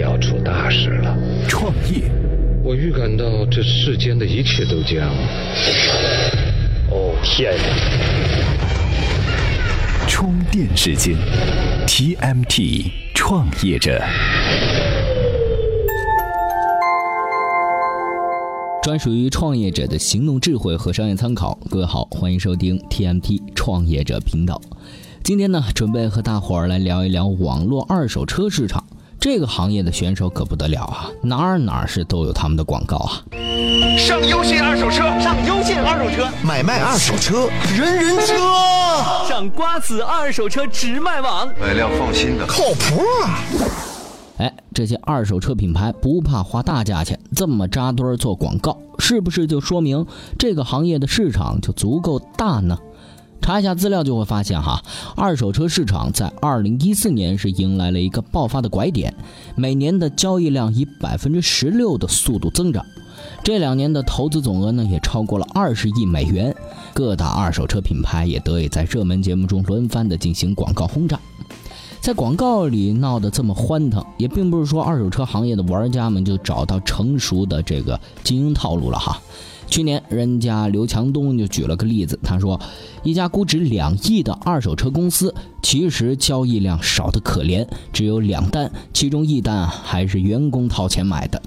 要出大事了。创业，我预感到这世间的一切都将……哦天哪！充电时间，TMT 创业者，专属于创业者的行动智慧和商业参考。各位好，欢迎收听 TMT 创业者频道。今天呢，准备和大伙儿来聊一聊网络二手车市场。这个行业的选手可不得了啊，哪儿哪儿是都有他们的广告啊。上优信二手车，上优信二手车，买卖二手车，人人车。上瓜子二手车直卖网，买辆放心的，靠谱啊！哎，这些二手车品牌不怕花大价钱，这么扎堆儿做广告，是不是就说明这个行业的市场就足够大呢？查一下资料就会发现，哈，二手车市场在二零一四年是迎来了一个爆发的拐点，每年的交易量以百分之十六的速度增长，这两年的投资总额呢也超过了二十亿美元，各大二手车品牌也得以在热门节目中轮番的进行广告轰炸，在广告里闹得这么欢腾，也并不是说二手车行业的玩家们就找到成熟的这个经营套路了哈。去年，人家刘强东就举了个例子，他说，一家估值两亿的二手车公司，其实交易量少得可怜，只有两单，其中一单啊还是员工掏钱买的。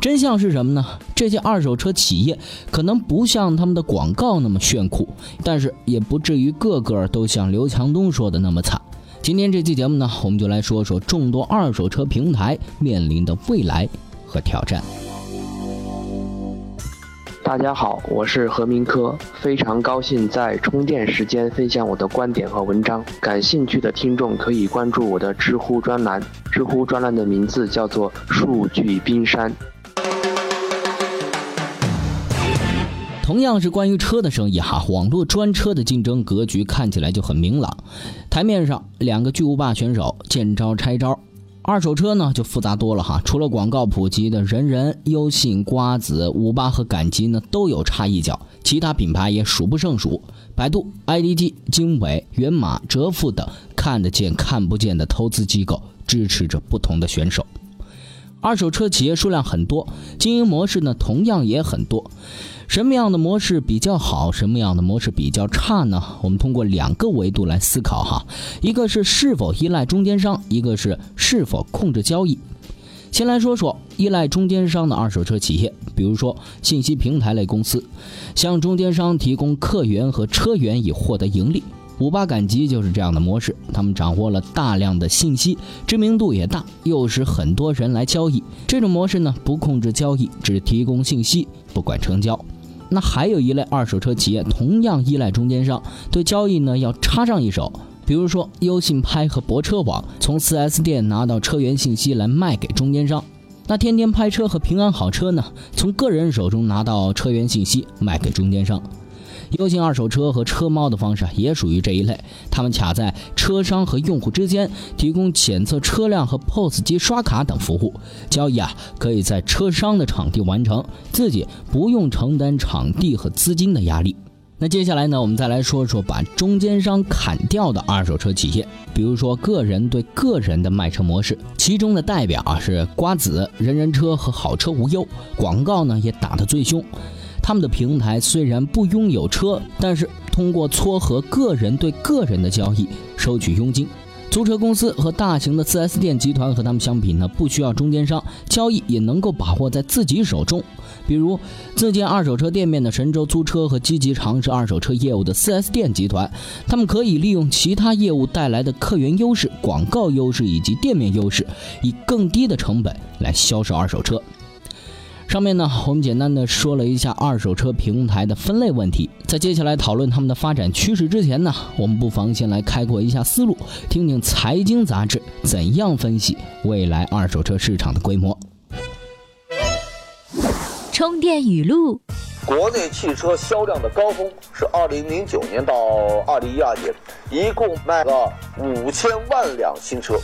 真相是什么呢？这些二手车企业可能不像他们的广告那么炫酷，但是也不至于个个都像刘强东说的那么惨。今天这期节目呢，我们就来说说众多二手车平台面临的未来和挑战。大家好，我是何明科，非常高兴在充电时间分享我的观点和文章。感兴趣的听众可以关注我的知乎专栏，知乎专栏的名字叫做“数据冰山”。同样是关于车的生意哈，网络专车的竞争格局看起来就很明朗。台面上两个巨无霸选手见招拆招。二手车呢就复杂多了哈，除了广告普及的人人、优信、瓜子、五八和赶集呢都有插一脚，其他品牌也数不胜数。百度、IDG、经纬、源码、哲富等看得见看不见的投资机构支持着不同的选手。二手车企业数量很多，经营模式呢同样也很多。什么样的模式比较好？什么样的模式比较差呢？我们通过两个维度来思考哈，一个是是否依赖中间商，一个是是否控制交易。先来说说依赖中间商的二手车企业，比如说信息平台类公司，向中间商提供客源和车源以获得盈利。五八赶集就是这样的模式，他们掌握了大量的信息，知名度也大，诱使很多人来交易。这种模式呢，不控制交易，只提供信息，不管成交。那还有一类二手车企业，同样依赖中间商，对交易呢要插上一手。比如说优信拍和泊车网，从 4S 店拿到车源信息来卖给中间商。那天天拍车和平安好车呢，从个人手中拿到车源信息卖给中间商。优信二手车和车猫的方式也属于这一类，他们卡在车商和用户之间，提供检测车辆和 POS 机刷卡等服务，交易啊可以在车商的场地完成，自己不用承担场地和资金的压力。那接下来呢，我们再来说说把中间商砍掉的二手车企业，比如说个人对个人的卖车模式，其中的代表啊是瓜子、人人车和好车无忧，广告呢也打得最凶。他们的平台虽然不拥有车，但是通过撮合个人对个人的交易收取佣金。租车公司和大型的 4S 店集团和他们相比呢，不需要中间商，交易也能够把握在自己手中。比如自建二手车店面的神州租车和积极尝试二手车业务的 4S 店集团，他们可以利用其他业务带来的客源优势、广告优势以及店面优势，以更低的成本来销售二手车。上面呢，我们简单的说了一下二手车平台的分类问题。在接下来讨论他们的发展趋势之前呢，我们不妨先来开阔一下思路，听听财经杂志怎样分析未来二手车市场的规模。充电语录：国内汽车销量的高峰是二零零九年到二零一二年，一共卖了五千万辆新车。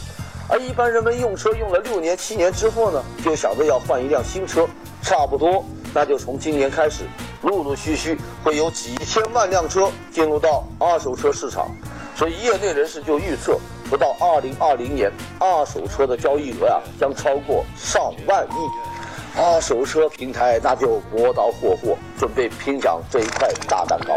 而一般人们用车用了六年、七年之后呢，就想着要换一辆新车。差不多，那就从今年开始，陆陆续续会有几千万辆车进入到二手车市场，所以业内人士就预测，不到二零二零年，二手车的交易额啊将超过上万亿。二手车平台那就磨刀霍霍，准备拼抢这一块大蛋糕。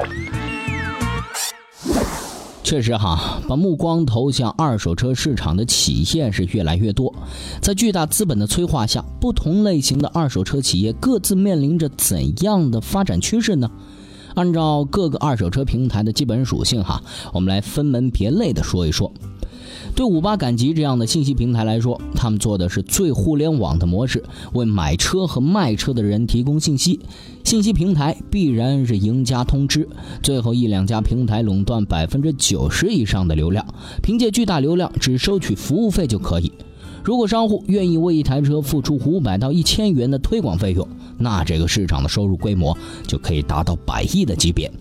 确实哈，把目光投向二手车市场的企业是越来越多。在巨大资本的催化下，不同类型的二手车企业各自面临着怎样的发展趋势呢？按照各个二手车平台的基本属性哈，我们来分门别类的说一说。对五八赶集这样的信息平台来说，他们做的是最互联网的模式，为买车和卖车的人提供信息。信息平台必然是赢家通吃，最后一两家平台垄断百分之九十以上的流量，凭借巨大流量只收取服务费就可以。如果商户愿意为一台车付出五百到一千元的推广费用，那这个市场的收入规模就可以达到百亿的级别。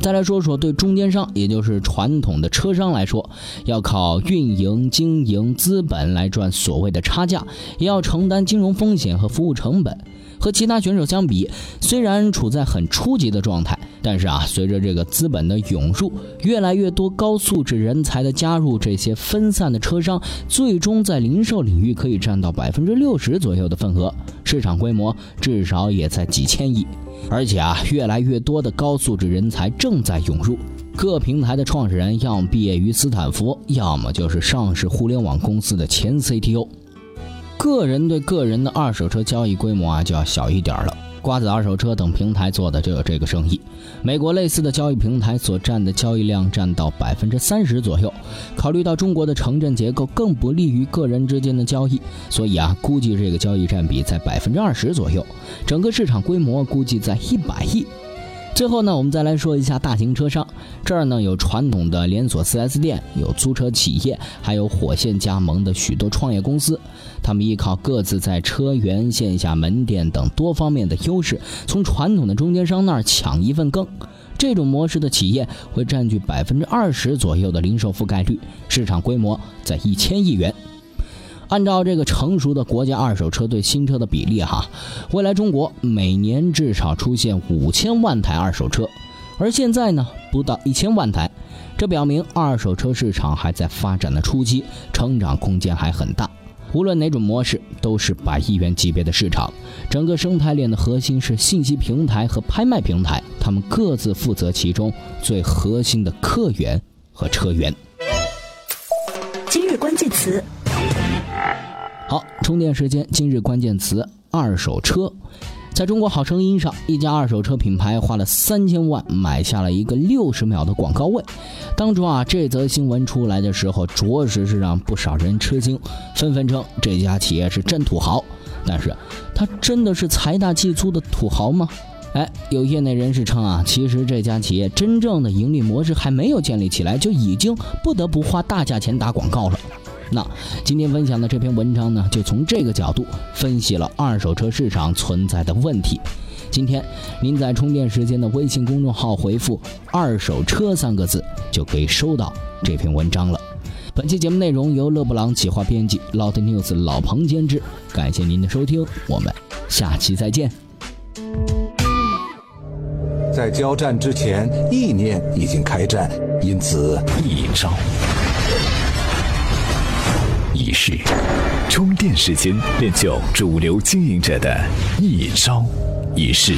再来说说对中间商，也就是传统的车商来说，要靠运营、经营、资本来赚所谓的差价，也要承担金融风险和服务成本。和其他选手相比，虽然处在很初级的状态，但是啊，随着这个资本的涌入，越来越多高素质人才的加入，这些分散的车商最终在零售领域可以占到百分之六十左右的份额，市场规模至少也在几千亿。而且啊，越来越多的高素质人才正在涌入，各平台的创始人要么毕业于斯坦福，要么就是上市互联网公司的前 CTO。个人对个人的二手车交易规模啊，就要小一点了。瓜子二手车等平台做的就有这个生意。美国类似的交易平台所占的交易量占到百分之三十左右。考虑到中国的城镇结构更不利于个人之间的交易，所以啊，估计这个交易占比在百分之二十左右。整个市场规模估计在一百亿。最后呢，我们再来说一下大型车商。这儿呢有传统的连锁 4S 店，有租车企业，还有火线加盟的许多创业公司。他们依靠各自在车源、线下门店等多方面的优势，从传统的中间商那儿抢一份羹。这种模式的企业会占据百分之二十左右的零售覆盖率，市场规模在一千亿元。按照这个成熟的国家二手车对新车的比例，哈，未来中国每年至少出现五千万台二手车，而现在呢不到一千万台，这表明二手车市场还在发展的初期，成长空间还很大。无论哪种模式，都是百亿元级别的市场。整个生态链的核心是信息平台和拍卖平台，他们各自负责其中最核心的客源和车源。今日关键词。好，充电时间。今日关键词：二手车。在中国好声音上，一家二手车品牌花了三千万买下了一个六十秒的广告位。当初啊，这则新闻出来的时候，着实是让不少人吃惊，纷纷称这家企业是真土豪。但是，他真的是财大气粗的土豪吗？哎，有业内人士称啊，其实这家企业真正的盈利模式还没有建立起来，就已经不得不花大价钱打广告了。那今天分享的这篇文章呢，就从这个角度分析了二手车市场存在的问题。今天您在充电时间的微信公众号回复“二手车”三个字，就可以收到这篇文章了。本期节目内容由勒布朗企划编辑，Loud News 老彭监制。感谢您的收听，我们下期再见。在交战之前，意念已经开战，因此一招。仪式，充电时间练就主流经营者的一招一式。